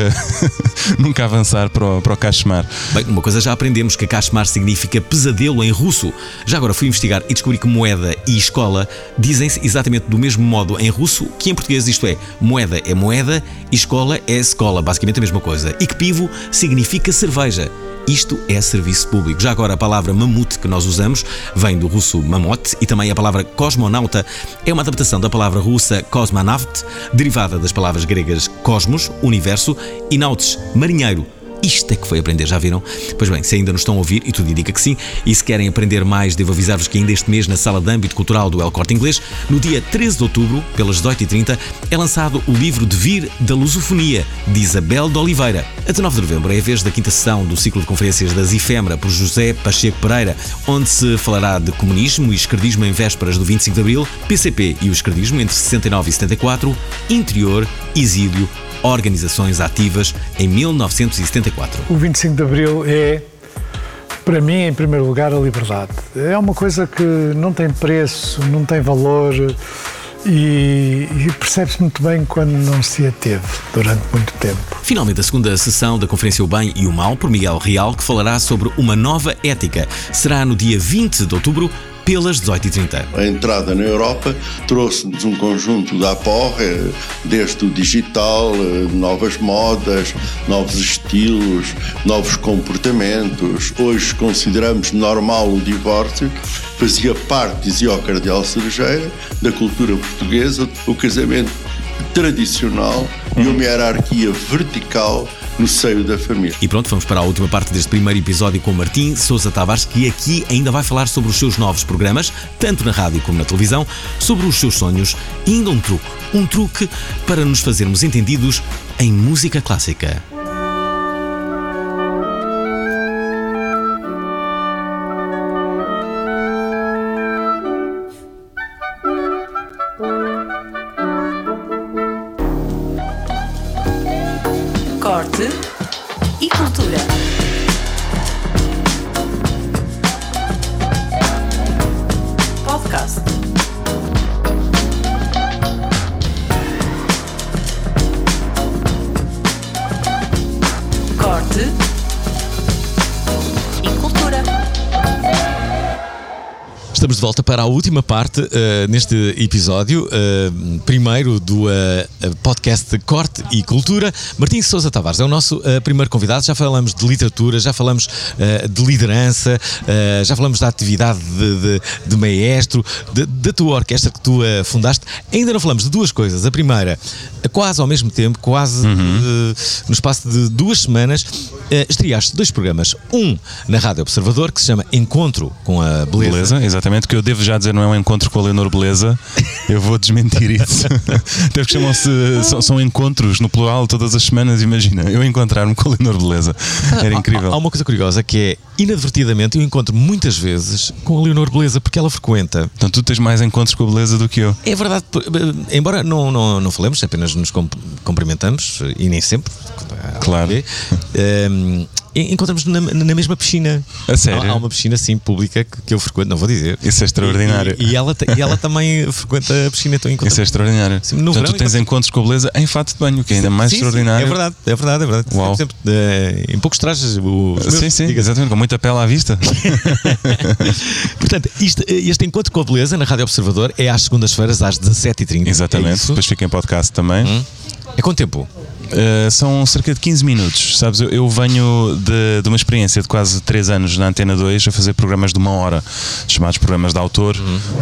nunca avançar para o, para o Kashmar. Bem, uma coisa já aprendemos que Kashmar significa pesadelo em russo. Já agora fui investigar e descobri que moeda e escola dizem-se exatamente do mesmo modo em russo que em português, isto é, moeda é moeda e escola é escola, basicamente a mesma coisa. E que pivo significa cerveja. Isto é serviço público. Já agora a palavra mamute que nós usamos vem do russo mamot e também a palavra cosmonauta é uma adaptação da palavra russa kosmonaut, derivada das palavras gregas cosmos, universo, e nautis, marinheiro. Isto é que foi aprender, já viram? Pois bem, se ainda nos estão a ouvir, e tudo indica que sim, e se querem aprender mais, devo avisar-vos que ainda este mês, na Sala de Âmbito Cultural do El Corte Inglês, no dia 13 de outubro, pelas 18h30, é lançado o livro De Vir da Lusofonia, de Isabel de Oliveira. A 19 de novembro é a vez da quinta sessão do ciclo de conferências das Ifemra por José Pacheco Pereira, onde se falará de comunismo e esquerdismo em vésperas do 25 de Abril, PCP e o esquerdismo entre 69 e 74, interior, exílio organizações ativas em 1974. O 25 de Abril é, para mim, em primeiro lugar, a liberdade. É uma coisa que não tem preço, não tem valor e, e percebe-se muito bem quando não se a teve durante muito tempo. Finalmente, a segunda sessão da Conferência O Bem e o Mal, por Miguel Real, que falará sobre uma nova ética. Será no dia 20 de outubro, pelas 18h30. A entrada na Europa trouxe-nos um conjunto de aporre, desde o digital, eh, novas modas, novos estilos, novos comportamentos. Hoje consideramos normal o divórcio, fazia parte, dizia o Cardeal Cerejeira, da cultura portuguesa, o casamento tradicional e uma hierarquia vertical no seio da família. E pronto, vamos para a última parte deste primeiro episódio com Martim Sousa Tavares, que aqui ainda vai falar sobre os seus novos programas, tanto na rádio como na televisão, sobre os seus sonhos e ainda um truque. Um truque para nos fazermos entendidos em música clássica. Última parte eh, neste episódio, eh, primeiro do eh, podcast Corte e Cultura. Martim Sousa Tavares é o nosso primeiro convidado. Já falamos de literatura, já falamos de liderança, já falamos da atividade de, de- de maestro, da tua orquestra que tu fundaste. Ainda não falamos de duas coisas. A primeira, quase ao mesmo tempo, quase eh, no espaço de duas semanas, estreaste dois programas. Um na Rádio Observador que se chama Encontro com a Beleza. Beleza, exatamente. Que eu devo já dizer, não é um encontro com a Leonor Beleza. Eu vou desmentir isso. Até porque chamam-se. São, são encontros no plural todas as semanas. Imagina, eu encontrar-me com a Leonor Beleza. Era incrível. Há, há uma coisa curiosa que é, inadvertidamente, eu encontro muitas vezes com a Leonor Beleza porque ela frequenta. Então tu tens mais encontros com a beleza do que eu. É verdade, eh, embora não, não, não falemos, apenas nos cum- cumprimentamos e nem sempre. Claro. Ok? Ehm, en- Encontramos na, na mesma piscina. A sério? Há, há uma piscina, sim, pública que, que eu frequento, não vou dizer. Isso é extraordinário. E, e ela, e ela também frequenta a piscina, então encontramos. Isso é extraordinário. Sim, no Portanto, verão tu tens encontros com a beleza em fato de banho, que é ainda mais Sim, sim, extraordinário. é verdade, é verdade, é verdade. Uau. Por exemplo, eh, em poucos trajes, os meus, Sim, sim, exatamente, com muita pele à vista. Portanto, isto- este encontro com a beleza na Rádio Observador é às segundas-feiras às 17h30. É Exatamente, isso? depois fica em podcast também. É com tempo. Uh, são cerca de 15 minutos. Sabes, eu, eu venho de, de uma experiência de quase 3 anos na Antena 2 a fazer programas de uma hora, chamados programas de autor,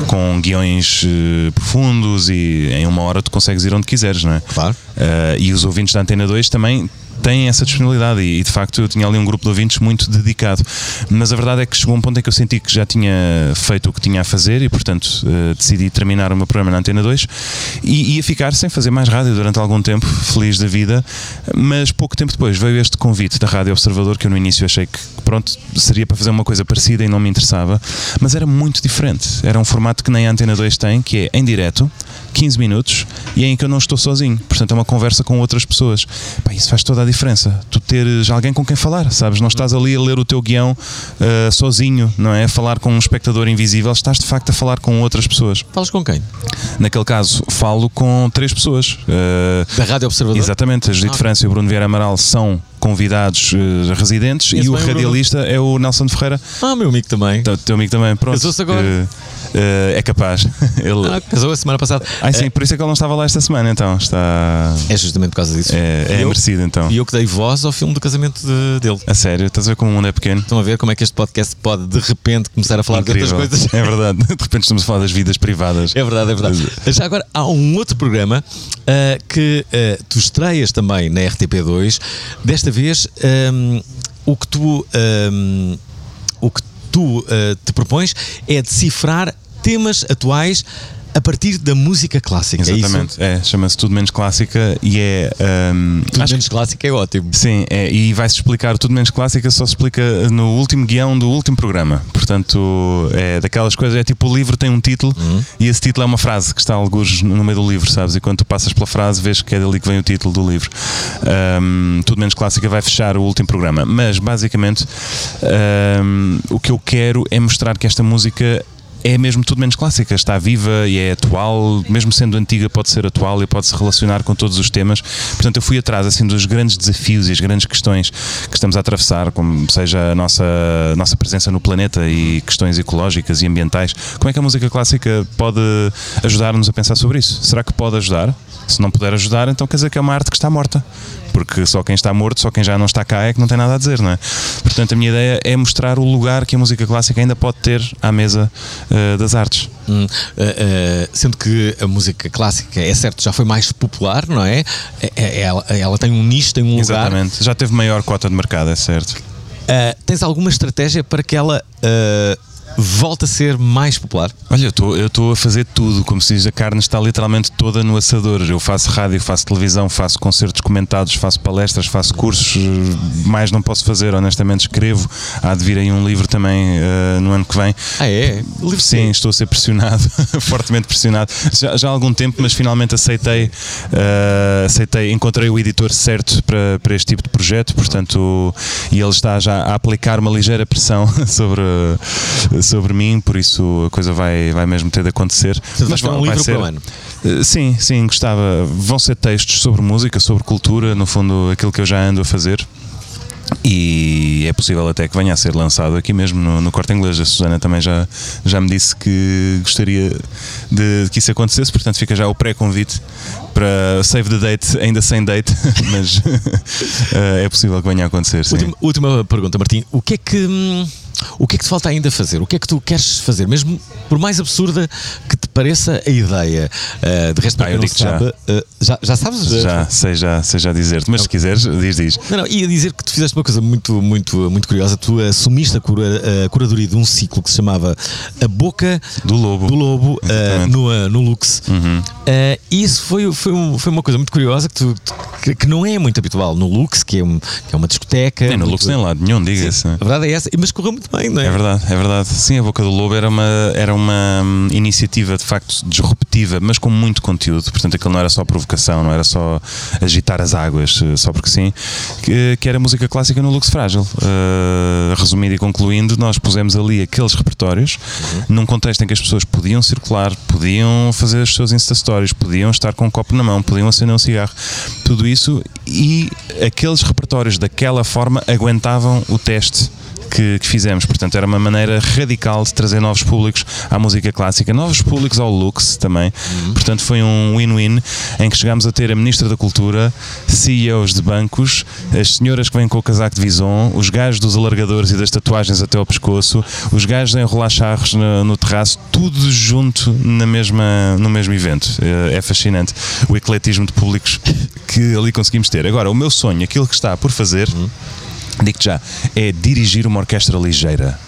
com guiões uh, profundos e em uma hora tu consegues ir onde quiseres, não é? Claro. Uh, e os ouvintes da Antena 2 também têm essa disponibilidade e, de facto eu tinha ali um grupo de ouvintes muito dedicado. Mas a verdade é que chegou um ponto em que eu senti que já tinha feito o que tinha a fazer e, portanto, uh, decidi terminar o meu programa na Antena 2 e ia ficar sem fazer mais rádio durante algum tempo, feliz da vida. Mas pouco tempo depois veio este convite da Rádio Observador que eu no início achei que, pronto, seria para fazer uma coisa parecida e não me interessava, mas era muito diferente. Era um formato que nem a Antena 2 tem, que é em direto, 15 minutos e em que eu não estou sozinho. Portanto, é uma conversa com outras pessoas. Pá, isso faz toda a diferença. Tu teres alguém com quem falar, sabes? Não estás ali a ler o teu guião uh, sozinho, não é? A falar com um espectador invisível, estás de facto a falar com outras pessoas. Falas com quem? Naquele caso, falo com três pessoas. Uh, da Rádio Observador? Exatamente. A Judite ah. França e o Bruno Vieira Amaral são convidados uh, residentes Esse e o bem, radialista Bruno. é o Nelson Ferreira. Ah, meu amigo também. Teu, teu amigo também, pronto. Casou-se agora. Uh, é capaz. Ele... Ah, casou a semana passada. Ah, sim, é... por isso é que ele não estava lá esta semana, então. Está... É justamente por causa disso. É, é eu, merecido, então. E eu que dei voz ao filme do casamento de, dele. A sério? Estás a ver como o mundo é pequeno? Estão a ver como é que este podcast pode de repente começar a falar Incrível. de outras coisas? É verdade. De repente estamos a falar das vidas privadas. É verdade, é verdade. Já agora, há um outro programa uh, que uh, tu estreias também na RTP2. Desta vez, um, o que tu. Um, o que tu uh, te propões é decifrar temas atuais a partir da música clássica. Exatamente, é, chama-se Tudo Menos Clássica e é. Um, Tudo menos clássica é ótimo. Sim, é, e vai-se explicar Tudo Menos Clássica, só se explica no último guião do último programa. Portanto, é daquelas coisas, é tipo o livro tem um título Uhum. e esse título é uma frase que está alguns no meio do livro, sabes? E quando tu passas pela frase, vês que é dali que vem o título do livro. Um, Tudo Menos Clássica vai fechar o último programa, mas basicamente um, o que eu quero é mostrar que esta música é mesmo tudo menos clássica, está viva e é atual, mesmo sendo antiga pode ser atual e pode se relacionar com todos os temas. Portanto, eu fui atrás assim dos grandes desafios e as grandes questões que estamos a atravessar, como seja a nossa nossa presença no planeta e questões ecológicas e ambientais. Como é que a música clássica pode ajudar-nos a pensar sobre isso? Será que pode ajudar? Se não puder ajudar, então quer dizer que é uma arte que está morta. Porque só quem está morto, só quem já não está cá é que não tem nada a dizer, não é? Portanto, a minha ideia é mostrar o lugar que a música clássica ainda pode ter à mesa uh, das artes. Hum, uh, uh, sendo que a música clássica, é certo, já foi mais popular, não é? é, é ela, ela, tem um nicho, tem um lugar. Exatamente, já teve maior cota de mercado, é certo. tens alguma estratégia para que ela volta a ser mais popular? Olha, eu estou a fazer tudo, como se diz, a carne está literalmente toda no assador. Eu faço rádio, faço televisão, faço concertos comentados, faço palestras, faço cursos, mais não posso fazer, honestamente escrevo. Há de vir aí um livro também uh, no ano que vem. Ah, é? Livro Sim, estou a ser pressionado, fortemente pressionado. Já, já, há algum tempo, mas finalmente aceitei, uh, aceitei, encontrei o editor certo para, para este tipo de projeto, portanto, e ele está já a aplicar uma ligeira pressão sobre sobre mim, por isso a coisa vai, vai mesmo ter de acontecer. Mas vai um livro ser... para o ano. Sim, sim, gostava. Vão ser textos sobre música, sobre cultura, no fundo aquilo que eu já ando a fazer. E é possível até que venha a ser lançado aqui mesmo no, no Corte Inglês. A Susana também já, já me disse que gostaria de, de que isso acontecesse, portanto fica já o pré-convite para save the date, ainda sem date, mas é possível que venha a acontecer. Última, última pergunta, Martim. O que é que. Hum o que é que te falta ainda fazer? O que é que tu queres fazer? Mesmo por mais absurda que te pareça a ideia. Uh, de resto, ah, eu sabe, já. Uh, já. Já sabes? Já, sei já, sei já dizer-te, mas se quiseres, diz, diz. Não, não, ia dizer que tu fizeste uma coisa muito, muito, muito curiosa. Tu assumiste a, cura, a curadoria de um ciclo que se chamava A Boca do Lobo, do Lobo uh, no, no Lux. Uhum. e isso foi, foi, foi uma coisa muito curiosa que, tu, que, que não é muito habitual no Lux, que é, um, que é uma discoteca. Nem no Lux, nem lá nenhum, diga-se. A verdade é essa, mas correu muito bem, não é? É verdade, é verdade. Sim, a Boca do Lobo era uma, era uma hum, iniciativa de facto disruptiva, mas com muito conteúdo. Portanto, aquilo não era só provocação, não era só agitar as águas, só porque sim, que, que era música clássica no Lux Frágil. Uh, resumindo e concluindo, nós pusemos ali aqueles repertórios uhum. num contexto em que as pessoas podiam circular, podiam fazer as suas Insta Stories, podiam estar com um copo na mão, podiam acender um cigarro, tudo isso e aqueles repertórios daquela forma aguentavam o teste que, que, fizemos. Portanto, era uma maneira radical de trazer novos públicos à música clássica, novos públicos ao Lux também. Uhum. Portanto, foi um win-win em que chegámos a ter a Ministra da Cultura, CEOs de bancos, as senhoras que vêm com o casaco de vison, os gajos dos alargadores e das tatuagens até ao pescoço, os gajos a enrolar charros no, no terraço, tudo junto na mesma, no mesmo evento. É fascinante o ecletismo de públicos que ali conseguimos ter. Agora, o meu sonho, aquilo que está por fazer. Uhum digo-te já, é dirigir uma orquestra ligeira.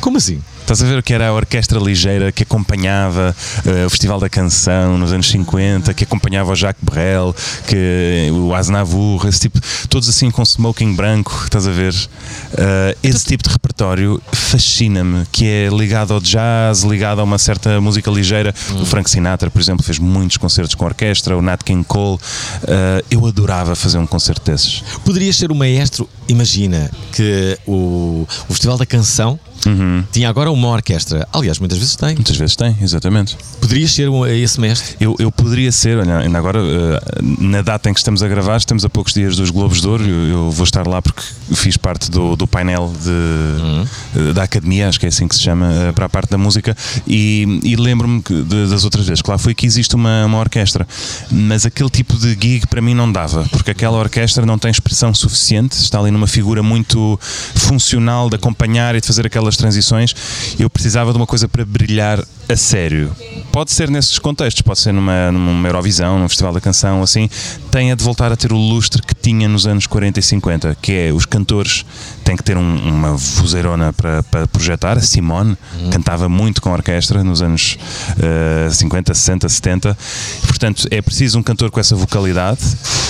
Como assim? Estás a ver o que era a orquestra ligeira que acompanhava uh, o Festival da Canção nos anos 50, que acompanhava o Jacques Brel, que, o Aznavour, esse tipo, todos assim com smoking branco, estás a ver? Uh, esse tipo de repertório fascina-me, que é ligado ao jazz, ligado a uma certa música ligeira. Hum. O Frank Sinatra, por exemplo, fez muitos concertos com orquestra, o Nat King Cole. Uh, eu adorava fazer um concerto desses. Poderias ser o maestro, imagina que o, o Festival da Canção Uhum. Tinha agora uma orquestra. Aliás, muitas vezes tem. Muitas vezes tem, exatamente. Poderias ser um, esse mestre? Eu, eu poderia ser, olha, ainda agora, uh, na data em que estamos a gravar, estamos a poucos dias dos Globos de Ouro. Eu, eu vou estar lá porque fiz parte do, do painel de, uhum. da academia, acho que é assim que se chama, uh, para a parte da música. E, e lembro-me das outras vezes que lá foi que existe uma, uma orquestra. Mas aquele tipo de gig para mim não dava, porque aquela orquestra não tem expressão suficiente, está ali numa figura muito funcional de acompanhar e de fazer aquelas transições, eu precisava de uma coisa para brilhar a sério. Pode ser nesses contextos, pode ser numa, numa Eurovisão, num Festival da Canção, assim, tem a de voltar a ter o lustre que tinha nos anos 40 e 50, que é os cantores têm que ter um- uma vozeirona para, para projetar. A Simone cantava muito com a orquestra nos anos eh, 50, 60, 70. Portanto, é preciso um cantor com essa vocalidade,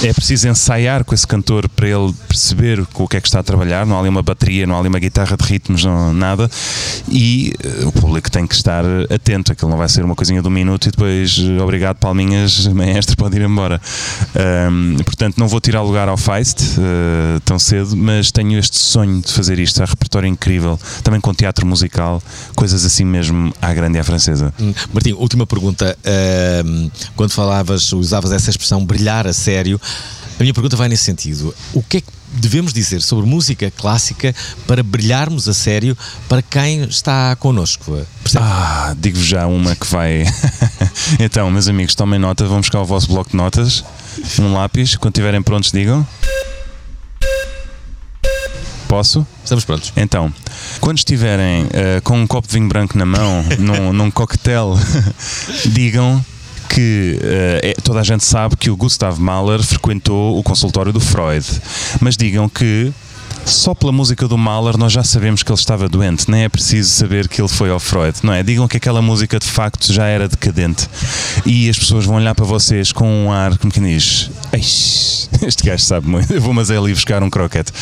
é preciso ensaiar com esse cantor para ele perceber com o que é que está a trabalhar. Não há ali uma bateria, não há ali uma guitarra de ritmos, não, nada. E eh, o público tem que estar atento. Aquilo não vai ser uma coisinha de um minuto e depois, eh, obrigado, palminhas, maestro, pode ir embora. Ahm, portanto, não vou tirar lugar ao Feist eh, tão cedo, mas tenho este sonho de fazer isto. Há repertório incrível, também com teatro musical, coisas assim mesmo à grande e à francesa. Hum, Martim, última pergunta. Quando falavas, usavas essa expressão brilhar a sério, a minha pergunta vai nesse sentido. O que é que devemos dizer sobre música clássica para brilharmos a sério para quem está connosco? Percebe? Ah, digo-vos já uma que vai. então, meus amigos, tomem nota, vão buscar o vosso bloco de notas, um lápis, quando estiverem prontos, digam. Posso? Estamos prontos. Então, quando estiverem eh, com um copo de vinho branco na mão, num, num coquetel, digam que eh, é- toda a gente sabe que o Gustav Mahler frequentou o consultório do Freud, mas digam que só pela música do Mahler nós já sabemos que ele estava doente, nem é preciso saber que ele foi ao Freud, não é? Digam que aquela música de facto já era decadente. E as pessoas vão olhar para vocês com um ar, como quem diz, "Eish, este gajo sabe muito, eu vou mas é ali buscar um croquete.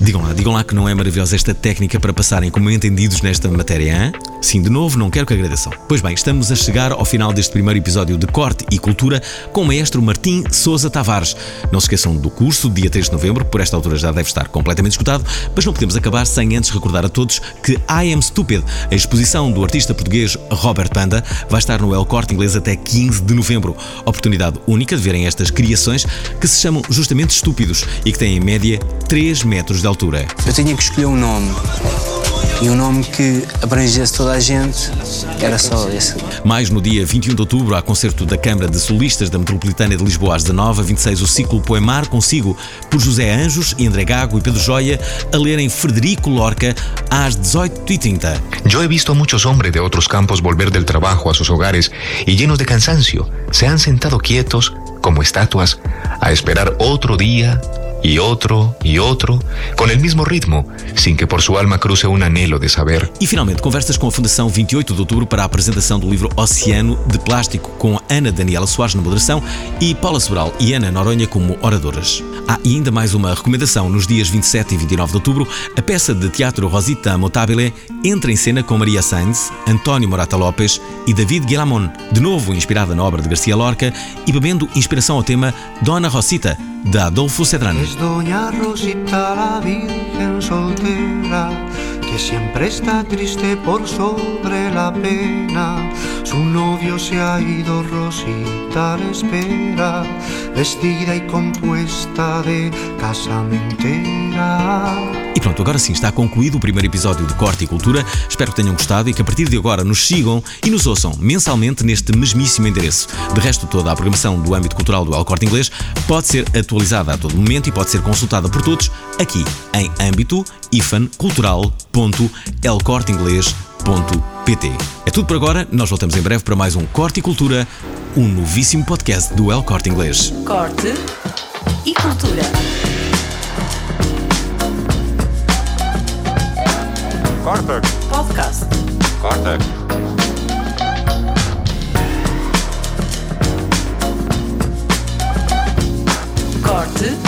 Digam lá, digam lá que não é maravilhosa esta técnica para passarem como entendidos nesta matéria, hein? Sim, de novo, não quero que agradeçam. Pois bem, estamos a chegar ao final deste primeiro episódio de Corte e Cultura com o maestro Martim Sousa Tavares. Não se esqueçam do curso, dia 3 de novembro, por esta altura já deve estar completamente esgotado, mas não podemos acabar sem antes recordar a todos que I Am Stupid, a exposição do artista português Robert Panda, vai estar no El Corte Inglês até 15 de novembro. Oportunidade única de verem estas criações que se chamam justamente estúpidos e que têm em média 3 metros de altura. Eu tinha que escolher um nome. E um nome que abrangesse toda a gente era só esse. Mais no dia 21 de outubro, há concerto da Câmara de Solistas da Metropolitana de Lisboa às 19 26 o ciclo Poemar Consigo, por José Anjos e André Gago e Pedro Joia, a lerem Frederico Lorca às 18h30. Yo he visto a muchos hombres de otros campos volver del trabajo a sus hogares y llenos de cansancio, se han sentado quietos, como estatuas, a esperar otro día y otro y otro, con el mismo ritmo, sin que por su alma cruce un anhelo de saber. E finalmente, conversas com a Fundação 28 de Outubro para a apresentação do livro Oceano de Plástico, com Ana Daniela Soares na moderação e Paula Sobral e Ana Noronha como oradoras. Há ainda mais uma recomendação. Nos dias 27 e 29 de outubro, a peça de teatro Rosita Motabile entra em cena com Maria Sainz, António Morata Lopes e David Guilamon, de novo inspirada na obra de Garcia Lorca e bebendo inspiração ao tema Dona Rosita, de Adolfo Cedrano. Es doña Rosita la Virgen soltera, que siempre está triste por sobre la pena. Su novio se ha ido, Rosita le espera, vestida y compuesta de casamentera. E pronto, agora sim está concluído o primeiro episódio de Corte e Cultura. Espero que tenham gostado e que a partir de agora nos sigam e nos ouçam mensalmente neste mesmíssimo endereço. De resto, toda a programação do âmbito cultural do El Corte Inglês pode ser atualizada a todo momento e pode ser consultada por todos aqui em âmbito cultural.elcorteinglês.pt. É tudo por agora, nós voltamos em breve para mais um Corte e Cultura, um novíssimo podcast do El Corte Inglês. Corte e Cultura. Corte. Podcast. Corte